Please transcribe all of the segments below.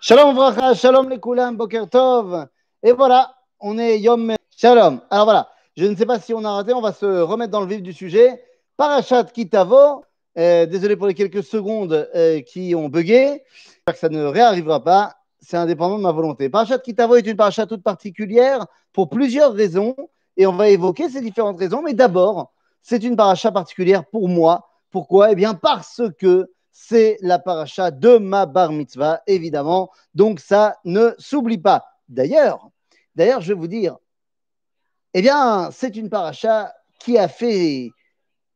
Shalom Vracha, Shalom les Koulam, Boker Tov. Et voilà, on est Yom Shalom. Alors voilà, je ne sais pas si on a raté, on va se remettre dans le vif du sujet. Parachat Kitavo, euh, désolé pour les quelques secondes euh, qui ont bugué, j'espère que ça ne réarrivera pas, c'est indépendant de ma volonté. Parachat Kitavo est une parachat toute particulière pour plusieurs raisons, et on va évoquer ces différentes raisons, mais d'abord, c'est une parachat particulière pour moi. Pourquoi? Eh bien parce que c'est la paracha de ma bar mitzvah, évidemment. Donc ça ne s'oublie pas. D'ailleurs, d'ailleurs, je vais vous dire, eh bien, c'est une paracha qui a fait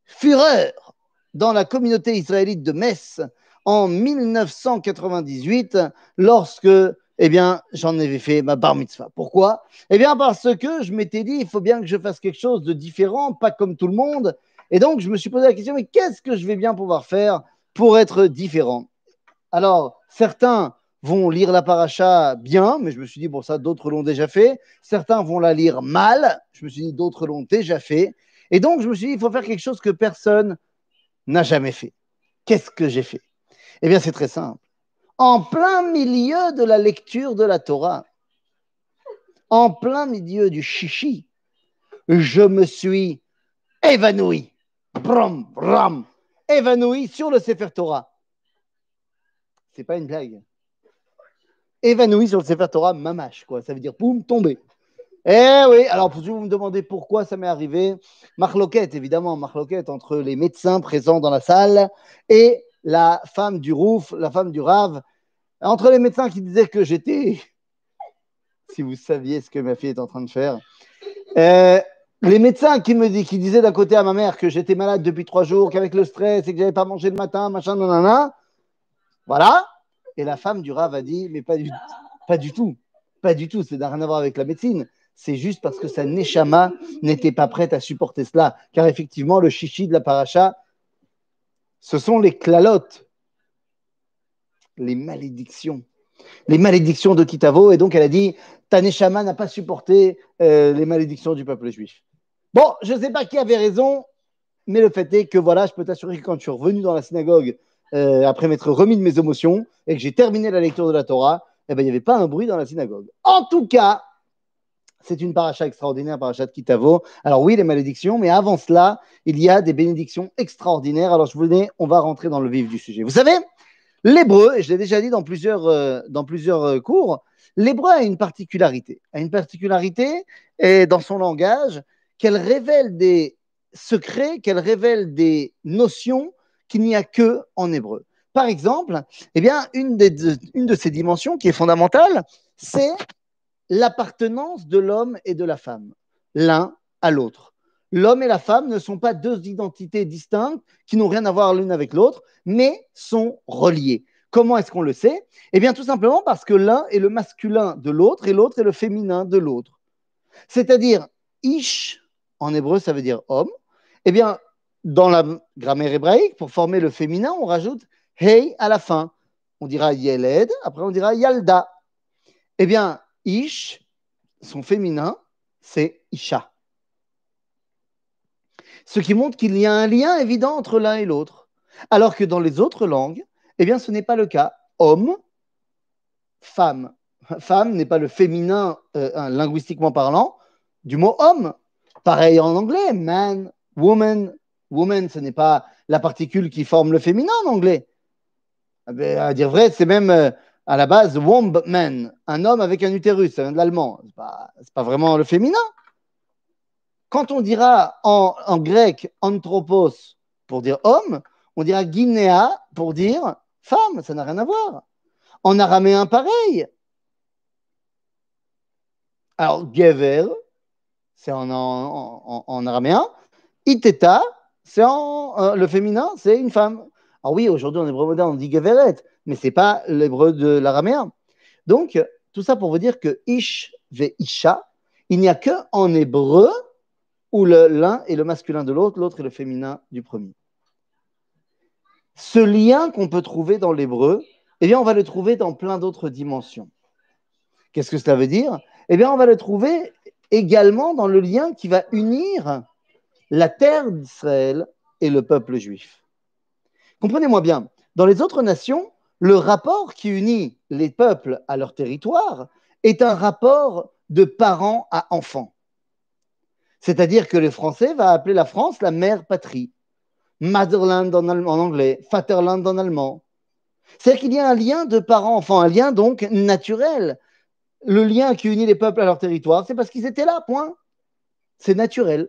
fureur dans la communauté israélite de Metz en 1998, lorsque eh bien, j'en avais fait ma bar mitzvah. Pourquoi? Eh bien, parce que je m'étais dit, il faut bien que je fasse quelque chose de différent, pas comme tout le monde. Et donc, je me suis posé la question, mais qu'est-ce que je vais bien pouvoir faire pour être différent. Alors, certains vont lire la paracha bien, mais je me suis dit, bon, ça, d'autres l'ont déjà fait. Certains vont la lire mal, je me suis dit, d'autres l'ont déjà fait. Et donc, je me suis dit, il faut faire quelque chose que personne n'a jamais fait. Qu'est-ce que j'ai fait? Eh bien, c'est très simple. En plein milieu de la lecture de la Torah, en plein milieu du chichi, je me suis évanoui. Bram, bram, évanoui sur le Sefer Torah. C'est pas une blague. Évanoui sur le Sefer Torah, mamache, quoi. Ça veut dire poum, tomber. Eh oui, alors si vous me demandez pourquoi ça m'est arrivé, marloquette, évidemment, marloquette entre les médecins présents dans la salle et la femme du rouf, la femme du rave, entre les médecins qui disaient que j'étais, si vous saviez ce que ma fille est en train de faire, euh, les médecins qui me disaient d'un côté à ma mère que j'étais malade depuis trois jours, qu'avec le stress et que j'avais pas mangé le matin, machin, nanana. Voilà. Et la femme du Rav a dit, mais pas du, tout, pas du tout, ça n'a rien à voir avec la médecine. C'est juste parce que sa neshama n'était pas prête à supporter cela. Car effectivement, le chichi de la paracha, ce sont les clalotes, les malédictions. Les malédictions de Kitavo. Et donc, elle a dit, ta neshama n'a pas supporté euh, les malédictions du peuple juif. Bon, je ne sais pas qui avait raison, mais le fait est que voilà, je peux t'assurer que quand je suis revenu dans la synagogue euh, après m'être remis de mes émotions et que j'ai terminé la lecture de la Torah, eh ben, il n'y avait pas un bruit dans la synagogue. En tout cas, c'est une paracha extraordinaire, paracha de Kitavo. Alors oui, les malédictions, mais avant cela, il y a des bénédictions extraordinaires. Alors je vous dis, on va rentrer dans le vif du sujet. Vous savez, l'hébreu, et je l'ai déjà dit dans plusieurs, euh, dans plusieurs euh, cours, l'hébreu a une particularité. A une particularité dans son langage, qu'elle révèle des secrets, qu'elle révèle des notions qu'il n'y a que en hébreu. Par exemple, eh bien, une, des, une de ces dimensions qui est fondamentale, c'est l'appartenance de l'homme et de la femme, l'un à l'autre. L'homme et la femme ne sont pas deux identités distinctes qui n'ont rien à voir l'une avec l'autre, mais sont reliées. Comment est-ce qu'on le sait? Eh bien, tout simplement parce que l'un est le masculin de l'autre et l'autre est le féminin de l'autre. C'est-à-dire, Ish en hébreu, ça veut dire homme. Eh bien, dans la grammaire hébraïque, pour former le féminin, on rajoute hey à la fin. On dira yeled, après on dira yalda. Eh bien, ish, son féminin, c'est isha. Ce qui montre qu'il y a un lien évident entre l'un et l'autre. Alors que dans les autres langues, eh bien, ce n'est pas le cas. Homme, femme. Femme n'est pas le féminin euh, linguistiquement parlant du mot homme. Pareil en anglais, man, woman. Woman, ce n'est pas la particule qui forme le féminin en anglais. Ah ben, à dire vrai, c'est même euh, à la base womb man, un homme avec un utérus, ça vient de l'allemand. Ce n'est pas, vraiment le féminin. Quand on dira en, en, grec anthropos pour dire homme, on dira guinéa pour dire femme, ça n'a rien à voir. En araméen, pareil. Alors, gever, c'est en, en, en, araméen. Iteta, c'est euh, le féminin, c'est une femme. Alors oui, aujourd'hui en hébreu moderne on dit geveret, mais c'est pas l'hébreu de l'araméen. Donc tout ça pour vous dire que ish ve isha, il n'y a que en hébreu où l'un est le masculin de l'autre, l'autre est le féminin du premier. Ce lien qu'on peut trouver dans l'hébreu, eh bien on va le trouver dans plein d'autres dimensions. Qu'est-ce que cela veut dire? Eh bien on va le trouver également dans le lien qui va unir la terre d'Israël et le peuple juif. Comprenez-moi bien, dans les autres nations, le rapport qui unit les peuples à leur territoire est un rapport de parents à enfants. C'est-à-dire que les Français vont appeler la France la mère patrie. Motherland en, en anglais, Vaterland en allemand. C'est-à-dire qu'il y a un lien de parents-enfants, un lien donc naturel. Le lien qui unit les peuples à leur territoire, c'est parce qu'ils étaient là, point. C'est naturel.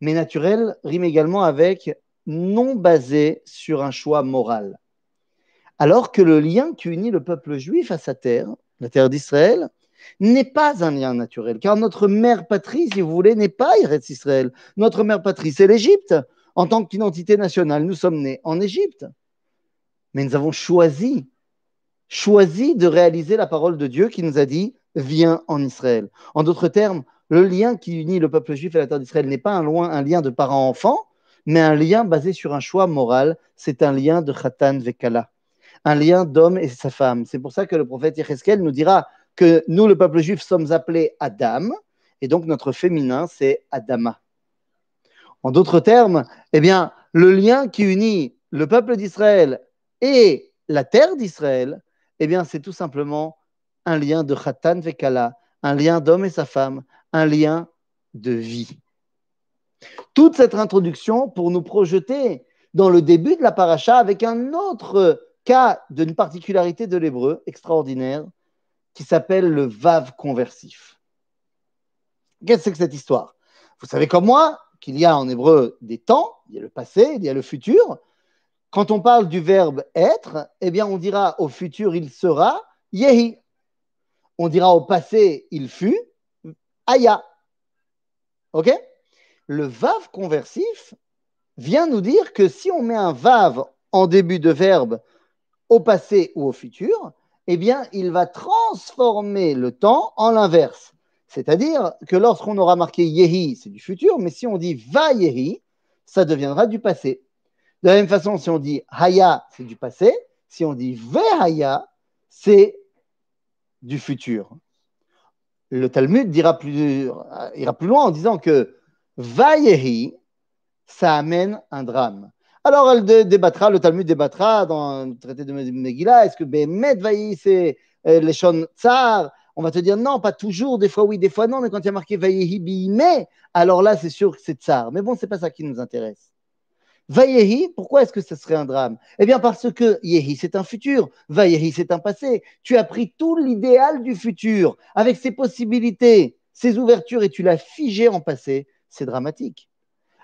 Mais naturel rime également avec non basé sur un choix moral. Alors que le lien qui unit le peuple juif à sa terre, la terre d'Israël, n'est pas un lien naturel, car notre mère patrie, si vous voulez, n'est pas Eretz Israël. Notre mère patrie, c'est l'Égypte. En tant qu'identité nationale, nous sommes nés en Égypte. Mais nous avons choisi, choisi de réaliser la parole de Dieu qui nous a dit Viens en Israël. En d'autres termes, le lien qui unit le peuple juif et la terre d'Israël n'est pas un, lien de parents-enfants, mais un lien basé sur un choix moral. C'est un lien de Khatan Vekala un lien d'homme et sa femme. C'est pour ça que le prophète Yecheskel nous dira que nous, le peuple juif, sommes appelés Adam, et donc notre féminin, c'est Adama. En d'autres termes, eh bien, le lien qui unit le peuple d'Israël et la terre d'Israël, eh bien, c'est tout simplement un lien de Khatan Vekala, un lien d'homme et sa femme, un lien de vie. Toute cette introduction pour nous projeter dans le début de la paracha avec un autre cas d'une particularité de l'hébreu extraordinaire qui s'appelle le vav conversif. Qu'est-ce que c'est que cette histoire? Vous savez comme moi qu'il y a en hébreu des temps, il y a le passé, il y a le futur. Quand on parle du verbe être, eh bien on dira au futur il sera yehi. On dira au passé il fut aya. OK? Le vav conversif vient nous dire que si on met un vav en début de verbe au passé ou au futur, eh bien, il va transformer le temps en l'inverse. C'est-à-dire que lorsqu'on aura marqué Yehi, c'est du futur, mais si on dit Va Yehi, ça deviendra du passé. De la même façon, si on dit Haya, c'est du passé. Si on dit Ve Haya, c'est du futur. Le Talmud plus, ira plus loin en disant que Va Yehi, ça amène un drame. Alors, elle débattra, le Talmud débattra dans le traité de Megillah, est-ce que Behemet Vaï, c'est euh, les Shon Tsar? On va te dire non, pas toujours, des fois oui, des fois non, mais quand il y a marqué Vaïhi Bihime, alors là, c'est sûr que c'est Tsar. Mais bon, c'est pas ça qui nous intéresse. Vayehi, pourquoi est-ce que ce serait un drame? Eh bien parce que Yehi, c'est un futur, Vayehi, c'est un passé. Tu as pris tout l'idéal du futur, avec ses possibilités, ses ouvertures, et tu l'as figé en passé. C'est dramatique.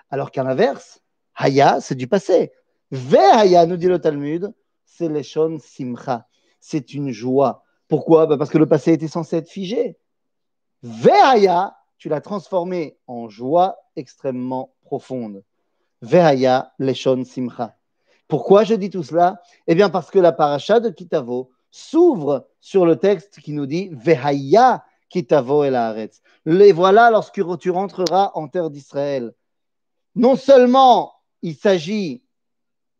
Alors qu'à l'inverse, Haya, c'est du passé. Ve nous dit le Talmud, c'est l'eshon simcha. C'est une joie. Pourquoi? Bah, Parce que le passé était censé être figé. Ve tu l'as transformé en joie extrêmement profonde. Ve l'eshon simcha. Pourquoi je dis tout cela? Eh bien, parce que la paracha de Kitavo s'ouvre sur le texte qui nous dit Vehaya Kitavo et la Les voilà lorsque tu rentreras en terre d'Israël. Non seulement il s'agit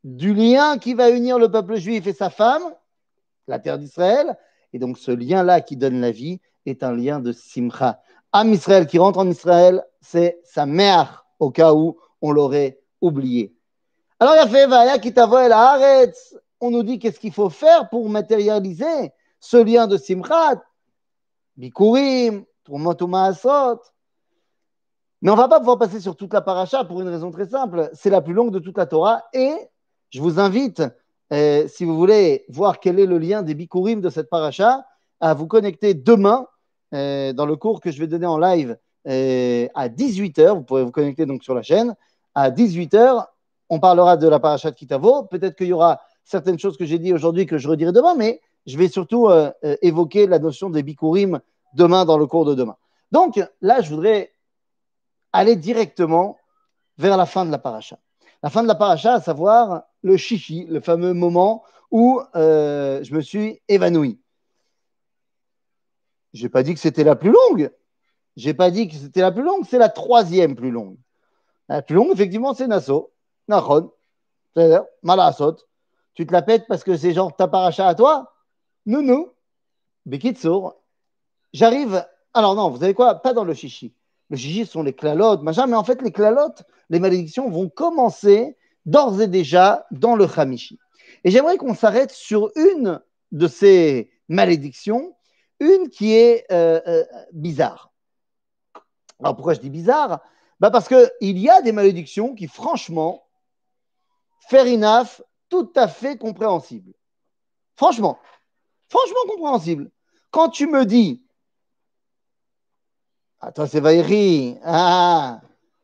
du lien qui va unir le peuple juif et sa femme, la terre d'Israël. Et donc ce lien-là qui donne la vie est un lien de simcha. Am Israël qui rentre en Israël, c'est sa mère, au cas où on l'aurait oublié. Alors il y a fait Vaya la Haaretz. On nous dit qu'est-ce qu'il faut faire pour matérialiser ce lien de simcha. Bikurim, Trumot Asot. Mais on ne va pas pouvoir passer sur toute la paracha pour une raison très simple. C'est la plus longue de toute la Torah. Et je vous invite, euh, si vous voulez voir quel est le lien des bikurim de cette paracha, à vous connecter demain euh, dans le cours que je vais donner en live euh, à 18h. Vous pourrez vous connecter donc sur la chaîne. À 18h, on parlera de la paracha de Kitavo. Peut-être qu'il y aura certaines choses que j'ai dit aujourd'hui que je redirai demain, mais je vais surtout évoquer la notion des bikurim demain dans le cours de demain. Donc là, je voudrais aller directement vers la fin de la paracha. La fin de la paracha, à savoir le chichi, le fameux moment où euh, je me suis évanoui. Je n'ai pas dit que c'était la plus longue. Je n'ai pas dit que c'était la plus longue, c'est la troisième plus longue. Plus longue, effectivement, c'est Nassau. Nachon. C'est-à-dire, Malasot. Tu te la pètes parce que c'est genre ta paracha à toi Nounou. Bekitsour. J'arrive. Alors, non, vous savez quoi? Pas dans le chichi le chichi sont les clalotes, machin, mais en fait, les clalotes, les malédictions vont commencer d'ores et déjà dans le Hamishi. Et j'aimerais qu'on s'arrête sur une de ces malédictions, une qui est euh, euh, bizarre. Alors pourquoi je dis bizarre? Bah Parce qu'il y a des malédictions qui, franchement, fair enough, tout à fait compréhensibles. Franchement, franchement compréhensible. Quand tu me dis, attends, c'est Vaïri, ah,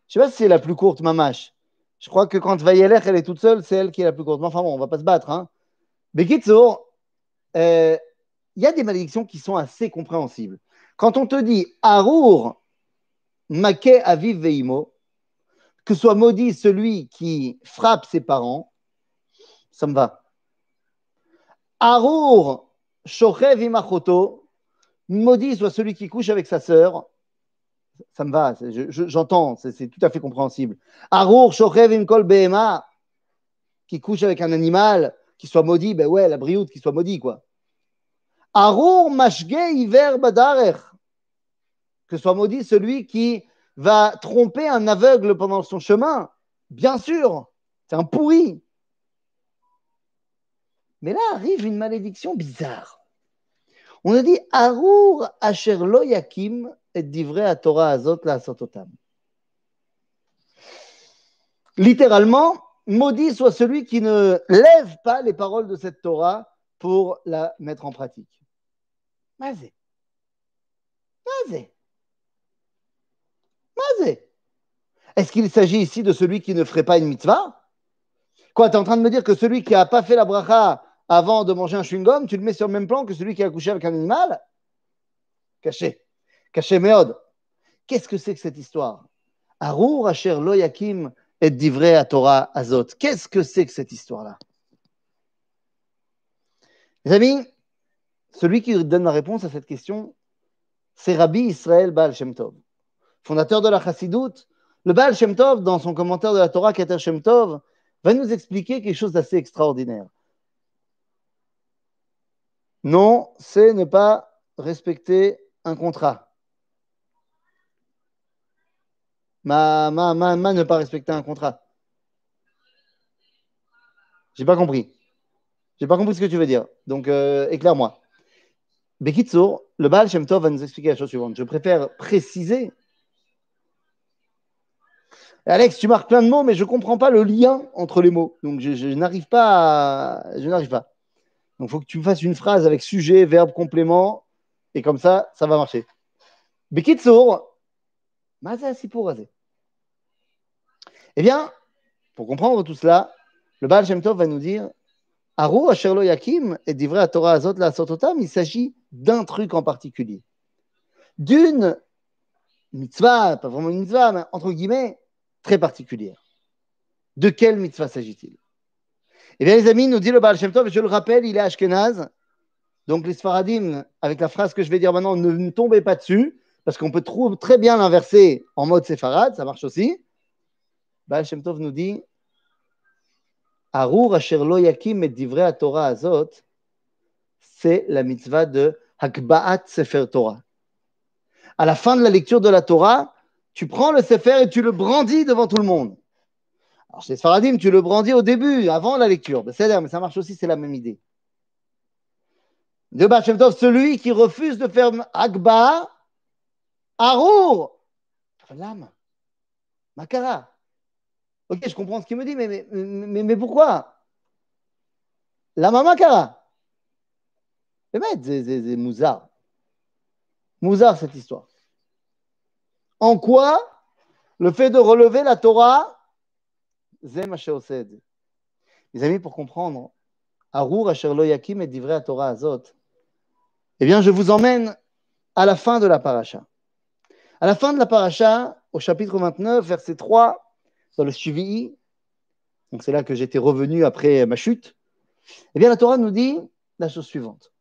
je sais pas si c'est la plus courte, Mamache. Je crois que quand Vaïelech, elle est toute seule, c'est elle qui est la plus courte. Mais enfin bon, on va pas se battre. Hein. Bekitsour, euh, il y a des malédictions qui sont assez compréhensibles. Quand on te dit Arour, Make Aviv Veimo, que soit maudit celui qui frappe ses parents, ça me va. Arour, Shochev Imachoto, maudit soit celui qui couche avec sa sœur, ça me va, j'entends, c'est tout à fait compréhensible. Arour, Shochev Imkol qui couche avec un animal, qui soit maudit, ben ouais, la brioute, qui soit maudit, quoi. Arour, Mashge, Iver, Badarech, que soit maudit celui qui va tromper un aveugle pendant son chemin. Bien sûr, c'est un pourri. Mais là arrive une malédiction bizarre. On a dit Arour asher lo yakim et divrei à Torah azot la sototam. Littéralement, maudit soit celui qui ne lève pas les paroles de cette Torah pour la mettre en pratique. Mazé. Mazé. Est-ce qu'il s'agit ici de celui qui ne ferait pas une mitzvah? Quoi, tu es en train de me dire que celui qui n'a pas fait la bracha avant de manger un chewing-gum, tu le mets sur le même plan que celui qui a couché avec un animal? Caché. Caché méode. Qu'est-ce que c'est que cette histoire? Arour Asher Lo Yakim et divré à Torah Azot. Qu'est-ce que c'est que cette histoire-là? Les amis, celui qui donne la réponse à cette question, c'est Rabbi Israël Baal Shem Tov fondateur de la Chassidoute, le Baal Shem Tov, dans son commentaire de la Torah, Keter Shem Tov, va nous expliquer quelque chose d'assez extraordinaire. Non, c'est ne pas respecter un contrat. Ma, ma, ma, ma ne pas respecter un contrat. J'ai pas compris. J'ai pas compris ce que tu veux dire. Donc, euh, éclaire-moi. Bekitsour, le Baal Shem Tov va nous expliquer la chose suivante. Je préfère préciser Alex, tu marques plein de mots, mais je ne comprends pas le lien entre les mots. Donc, je, n'arrive pas Je n'arrive pas. Donc, il faut que tu me fasses une phrase avec sujet, verbe, complément, et comme ça, ça va marcher. Bekitsour, Maza Eh bien, pour comprendre tout cela, le Baal Tov va nous dire Aru Asherlo Yakim et d'Ivre à Torah Azot la Sototam, il s'agit d'un truc en particulier. D'une mitzvah, pas vraiment une mitzvah, mais entre guillemets, très particulière. De quelle mitzvah s'agit-il? Eh bien, les amis, nous dit le Baal Shem Tov, je le rappelle, il est Ashkenaz. Donc, les Sfaradim, avec la phrase que je vais dire maintenant, ne, tombez pas dessus, parce qu'on peut très bien l'inverser en mode séfarade, ça marche aussi. Baal Shem Tov nous dit Arur asher lo yakim et divrei Torah azot, c'est la mitzvah de Hakba'at Sefer Torah. À la fin de la lecture de la Torah, tu prends le Sefer et tu le brandis devant tout le monde. Alors chez Sfaradim, tu le brandis au début, avant la lecture. Mais ça marche aussi, c'est la même idée. De Bachem celui qui refuse de faire Agba, Arour, l'âme, Makara. Ok, je comprends ce qu'il me dit, mais, mais, mais, mais pourquoi? Lama Makara. C'est Mouzard. Mouzard, cette histoire. En quoi le fait de relever la Torah, Zem Les amis, pour comprendre, Arur Asher Lo Yakim et à Torah Azot, eh bien, je vous emmène à la fin de la paracha. À la fin de la paracha, au chapitre 29, verset 3, dans le Shivii, donc c'est là que j'étais revenu après ma chute, eh bien, la Torah nous dit la chose suivante.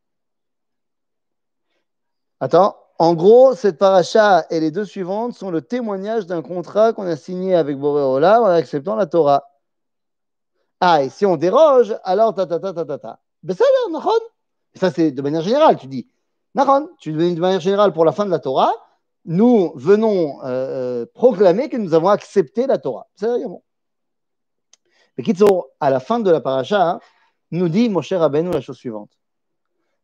Attends, en gros, cette paracha et les deux suivantes sont le témoignage d'un contrat qu'on a signé avec Boréola en acceptant la Torah. Ah, et si on déroge, alors ta ta ta ta ta ta. Ben ça, c'est de manière générale, tu dis. Nahon, tu dis de manière générale pour la fin de la Torah, nous venons euh, euh, proclamer que nous avons accepté la Torah. Bon. Mais à la fin de la paracha, nous dit Moshe Rabbeinu la chose suivante.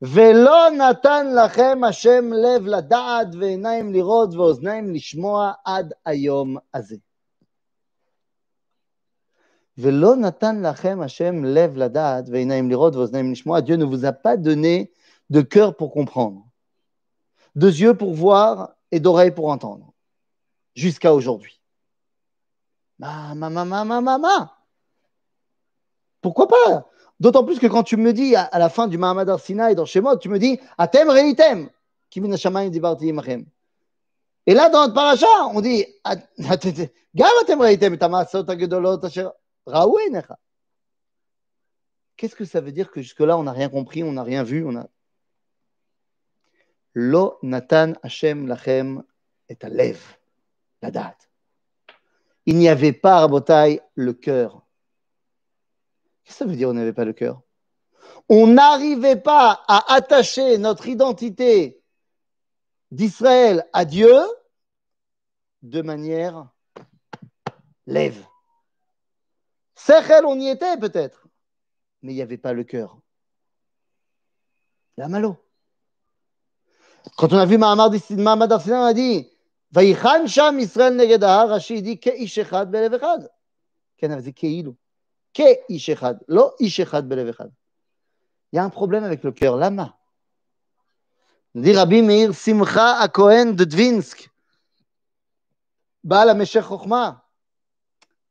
ולא נתן לכם השם לב לדעת ועיניים לראות ואוזניים לשמוע עד היום הזה. ולא נתן לכם השם לב לדעת ועיניים לראות ואוזניים לשמוע. Dieu ne vous a pas donné de cœur pour comprendre, deux yeux pour voir et d'oreilles pour entendre, jusqu'à aujourd'hui. Ma, ma, ma, ma, ma, ma, ma. Pourquoi pas D'autant plus que quand tu me dis à, la fin du Mahamad Arsinaï dans Shemot, tu me dis Atem reitem. Et là, dans notre paracha, on dit. Qu'est-ce que ça veut dire que jusque-là, on n'a rien compris, on n'a rien vu on a... Lo natan Hashem lachem et alev, la date. Il n'y avait pas, Rabotai, le cœur. Qu'est-ce que ça veut dire on n'avait pas le cœur? On n'arrivait pas à attacher notre identité d'Israël à Dieu de manière lève. Sechel, on y était peut-être, mais il n'y avait pas le cœur. La malo. Quand on a vu Mahamad Arsina, on a dit Vaïchan Sham Israël Negedahar, Rashi dit Keish Echad Belev Echad. Qu'en a dit Il y a un problème avec le cœur. Lama. Dit Rabbi Meir Simcha Akohen de Dvinsk. Baal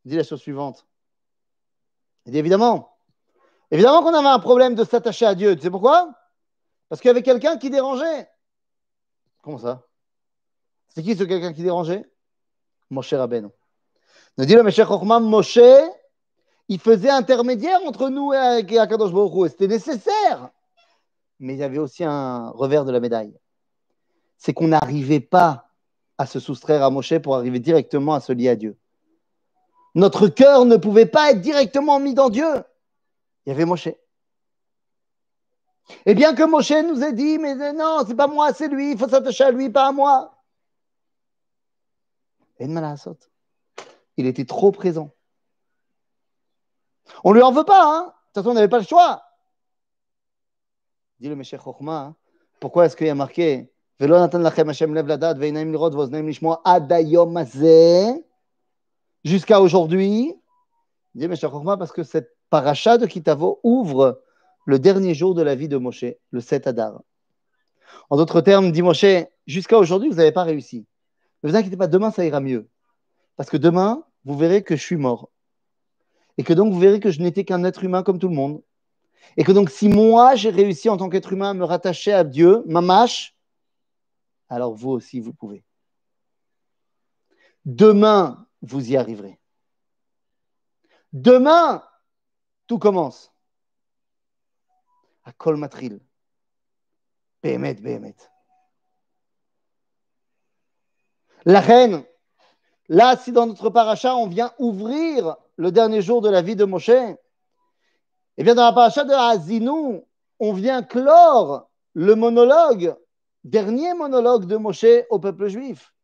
dit la chose suivante. Il dit évidemment, évidemment qu'on avait un problème de s'attacher à Dieu. Tu sais pourquoi? Parce qu'il y avait quelqu'un qui dérangeait. Comment ça? C'est qui ce quelqu'un qui dérangeait? Moshe Rabbeinu. Nous dit le Meshech Chochma, Moshe il faisait intermédiaire entre nous et Akadosh Baruch C'était nécessaire. Mais il y avait aussi un revers de la médaille. C'est qu'on n'arrivait pas à se soustraire à Moshe pour arriver directement à se lier à Dieu. Notre cœur ne pouvait pas être directement mis dans Dieu. Il y avait Moshe. Et bien que Moshe nous ait dit, mais non, c'est pas moi, c'est lui, il faut s'attacher à lui, pas à moi. Et Il était trop présent. On lui en veut pas, hein. De toute façon, on n'avait pas le choix. Dit le Meshech Chochma, hein. pourquoi est-ce qu'il y a marqué jusqu'à aujourd'hui? Dit Meshech Chochma parce que cette paracha de Kitavo ouvre le dernier jour de la vie de Moshe, le 7 Adar. En d'autres termes, dit Moshe, jusqu'à aujourd'hui, vous n'avez pas réussi. Ne vous inquiétez pas, demain, ça ira mieux. Parce que demain, vous verrez que je suis mort. Et que donc vous verrez que je n'étais qu'un être humain comme tout le monde. Et que donc si moi j'ai réussi en tant qu'être humain à me rattacher à Dieu, mamache, alors vous aussi vous pouvez. Demain, vous y arriverez. Demain, tout commence. À Kolmatril. Béhémet, Béhémet. La reine, là, si dans notre paracha, on vient ouvrir le dernier jour de la vie de Moshe Eh bien, dans la paracha de Hazinou, on vient clore le monologue, dernier monologue de Moshe au peuple juif.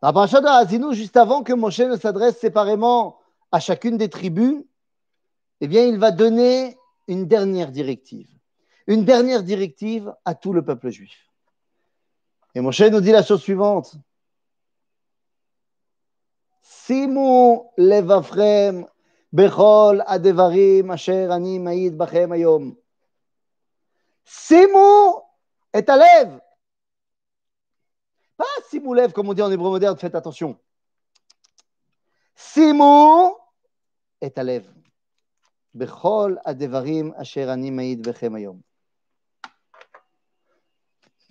Dans la paracha de Hazinou, juste avant que Moshe ne s'adresse séparément à chacune des tribus, eh bien, il va donner une dernière directive. Une dernière directive à tout le peuple juif. Et Moshe nous dit la chose suivante. שימו לבבכם בכל הדברים אשר אני מעיד בכם היום. שימו את הלב. Pas שימו לב, comme on dit en hébreu moderne, faites attention. שימו את הלב. בכל הדברים אשר אני מעיד בכם היום.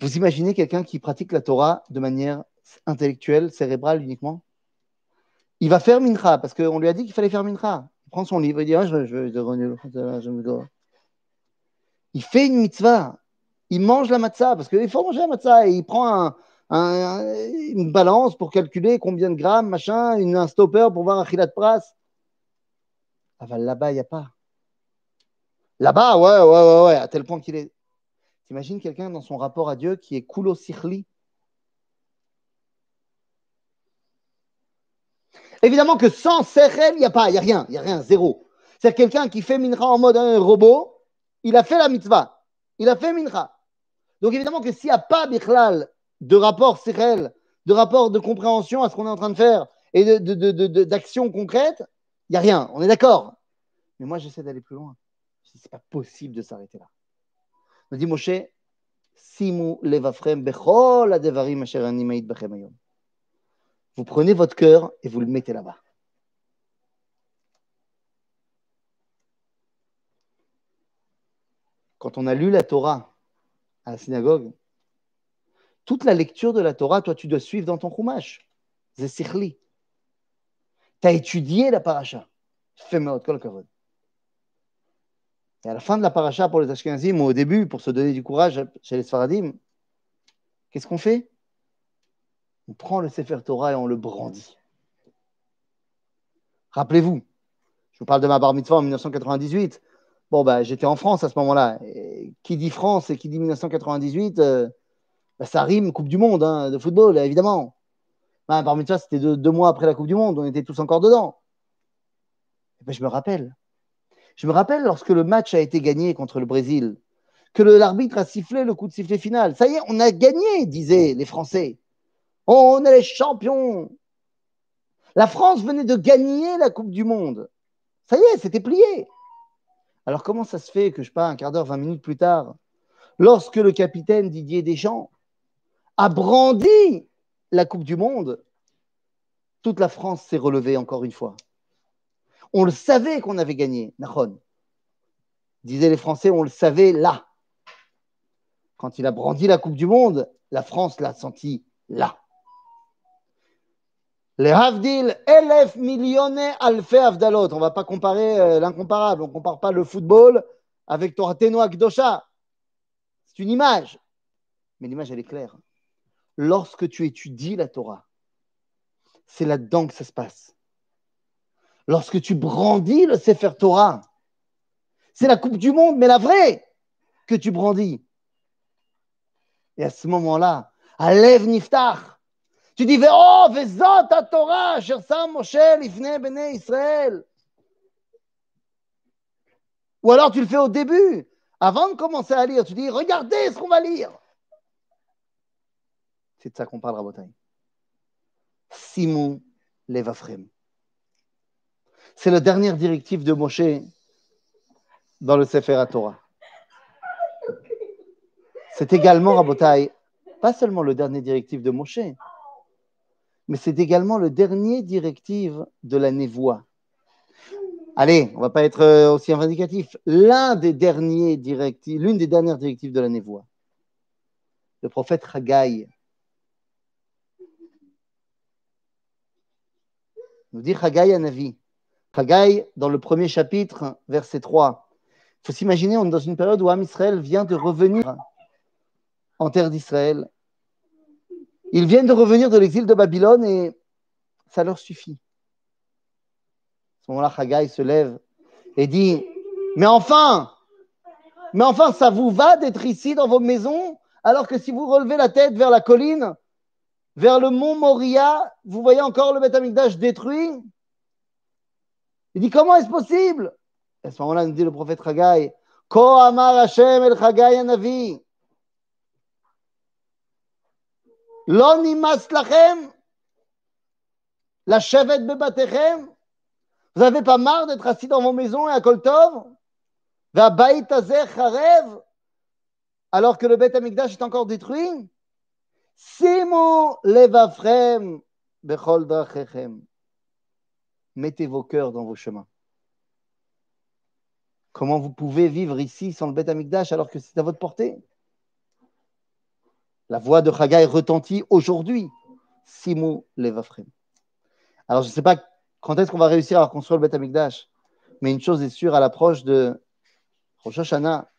Vous imaginez quelqu'un qui pratique la Torah de manière intellectuelle, cérébrale uniquement Il va faire mincha, parce qu'on lui a dit qu'il fallait faire mincha. Il prend son livre, il dit, ah, je, je, je, je me dois. Il fait une mitzvah. Il mange la matzah, parce qu'il faut manger la matzah. Et il prend un, un, une balance pour calculer combien de grammes, machin, une, un stopper pour voir un chilat pras. Ah, bah, là-bas, il n'y a pas. Là-bas, ouais, ouais, ouais, ouais, à tel point qu'il est. T'imagines quelqu'un dans son rapport à Dieu qui est kulo sikhli, Évidemment que sans Sechel, il n'y a pas, il n'y a rien, il n'y a rien, zéro. C'est quelqu'un qui fait mincha en mode un robot, il a fait la mitzvah. Il a fait mincha. Donc évidemment que s'il n'y a pas bichlal de rapport sirel, de rapport de compréhension à ce qu'on est en train de faire et d'action de, de, concrète, il n'y a rien. On est d'accord. Mais moi, j'essaie d'aller plus loin. Ce n'est pas possible de s'arrêter là. On dit Moshe, Simu levafrem bechol adevarim asher ani bechem. Vous prenez votre cœur et vous le mettez là-bas. Quand on a lu la Torah à la synagogue, toute la lecture de la Torah, toi, tu dois suivre dans ton chumash. Zesichli. Tu as étudié la paracha. Et à la fin de la paracha pour les Ashkenazim, ou au début, pour se donner du courage chez les Sfaradim, qu'est-ce qu'on fait? On prend le Sefer Torah et on le brandit. Rappelez-vous, je vous parle de ma bar mitzvah en 1998. Bon, bah, j'étais en France à ce moment-là. Qui dit France et qui dit 1998, euh, bah, ça rime Coupe du Monde hein, de football, évidemment. Bah, bar mitzvah, c'était deux, mois après la Coupe du Monde. On était tous encore dedans. Et ben, je me rappelle je me rappelle lorsque le match a été gagné contre le Brésil, que l'arbitre a sifflé le coup de sifflet final. Ça y est, on a gagné, disaient les Français. On est les champions. La France venait de gagner la Coupe du Monde. Ça y est, c'était plié. Alors comment ça se fait que, je pas, un quart d'heure, vingt minutes plus tard, lorsque le capitaine Didier Deschamps a brandi la Coupe du Monde, toute la France s'est relevée encore une fois. On le savait qu'on avait gagné, Nahon. Disaient les Français, on le savait là. Quand il a brandi la Coupe du Monde, la France l'a senti là. Les Havdil, Elef millionnaires Alfe Avdalot. On ne va pas comparer euh, l'incomparable. On ne compare pas le football avec Torateno Akdosha. C'est une image. Mais l'image, elle est claire. Lorsque tu étudies la Torah, c'est là-dedans que ça se passe lorsque tu brandis le Sefer Torah. C'est la Coupe du Monde, mais la vraie, que tu brandis. Et à ce moment-là, à Lev Niftach, tu dis Oh, Vezot Torah, Shersam Moshe, Ifne Bene Israël. Ou alors tu le fais au début, avant de commencer à lire, tu dis Regardez ce qu'on va lire. C'est de ça qu'on parle, Rabotai. Simon Levafrem. C'est la dernière directive de Moshe dans le Sefer Torah. C'est également, Rabotai, pas seulement le dernier directive de Moshe, mais c'est également le dernier directive de la névoie. Allez, on va pas être euh, aussi vindicatif. L'un des derniers directives, l'une des dernières directives de la névoie. Le prophète Haggai nous dit Haggai Navi. Haggai, dans le premier chapitre, verset 3. Il faut s'imaginer, on est dans une période où Am Israël vient de revenir en terre d'Israël. Ils viennent de revenir de l'exil de Babylone et ça leur suffit. À ce moment-là, Haggai se lève et dit Mais enfin, mais enfin, ça vous va d'être ici dans vos maisons alors que si vous relevez la tête vers la colline, vers le mont Moria, vous voyez encore le Beth détruit? Il dit Comment est-ce possible? À ce moment-là, nous dit le prophète Haggai Ko amar Hashem el Haggai anavi. Nimas lachem. La chevet bebatechem. Vous n'avez pas marre d'être assis dans vos maisons et à Koltov alors que le Beth Amikdash est encore détruit Simu levafrem bechol drachechem mettez vos cœurs dans vos chemins. Comment vous pouvez vivre ici sans le Beth Amikdash alors que c'est à votre portée La voix de Haggai retentit aujourd'hui. Simu Levafrem. Alors je ne sais pas quand est-ce qu'on va réussir à construire le Beth Amikdash, mais une chose est sûre, à l'approche de Rosh Hashanah,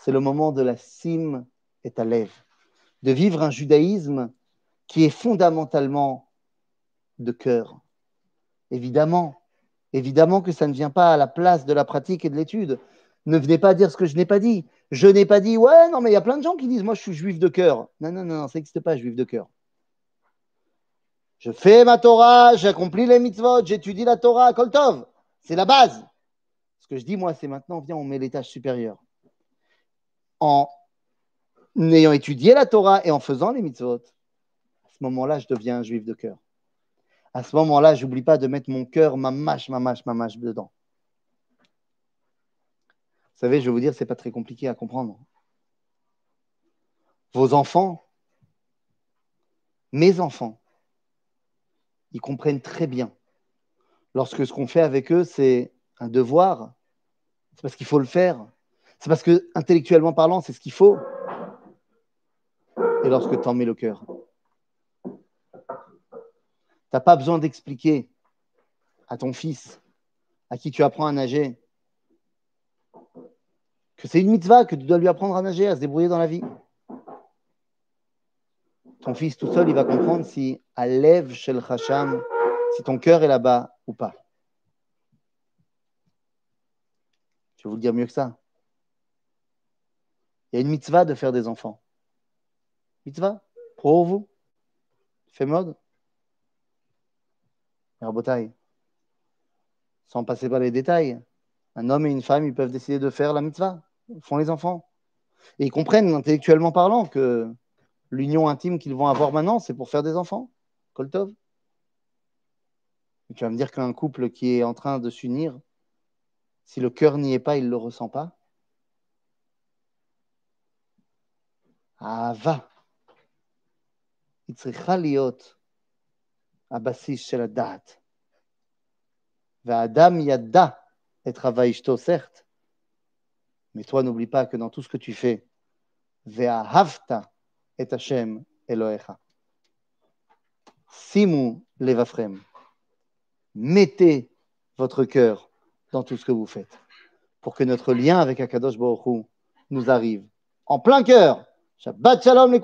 c'est le moment de la cime et à lève, de vivre un judaïsme qui est fondamentalement de cœur, Évidemment, évidemment que ça ne vient pas à la place de la pratique et de l'étude. Ne venez pas dire ce que je n'ai pas dit. Je n'ai pas dit, ouais, non, mais il y a plein de gens qui disent, moi, je suis juif de cœur. Non, non, non, ça n'existe pas, juif de cœur. Je fais ma Torah, j'accomplis les mitzvot, j'étudie la Torah, Koltov. C'est la base. Ce que je dis, moi, c'est maintenant, viens, on met l'étage supérieur. En ayant étudié la Torah et en faisant les mitzvot, à ce moment-là, je deviens un juif de cœur. À ce moment-là, je n'oublie pas de mettre mon cœur, ma mâche, ma mâche, ma mâche dedans. Vous savez, je vais vous dire, ce n'est pas très compliqué à comprendre. Vos enfants, mes enfants, ils comprennent très bien. Lorsque ce qu'on fait avec eux, c'est un devoir, c'est parce qu'il faut le faire. C'est parce que, intellectuellement parlant, c'est ce qu'il faut. Et lorsque tu en mets le cœur, tu n'as pas besoin d'expliquer à ton fils, à qui tu apprends à nager, c'est une mitzvah, que tu dois lui apprendre à nager, à se débrouiller dans la vie. Ton fils tout seul, il va comprendre si à l'Ev Shel Hacham, si ton cœur est là-bas ou pas. Je vais vous le dire mieux que ça? Il y a une mitzvah de faire des enfants. Mitzvah, pour vous? Fait mode? Sans passer par les détails. Un homme et une femme, ils peuvent décider de faire la mitzvah font les enfants. Et ils comprennent, intellectuellement parlant, que l'union intime qu'ils vont avoir maintenant, c'est pour faire des enfants. Koltov. Tu vas me dire qu'un couple qui est en train de s'unir, si le cœur n'y est pas, il ne le ressent pas. Adam et certes. Mais toi, n'oublie pas que dans tout ce que tu fais, Ve'ahavta et Hashem Elohecha. Simu levafrem. Mettez votre cœur dans tout ce que vous faites pour que notre lien avec Akadosh Baruch nous arrive en plein cœur. Shabbat shalom les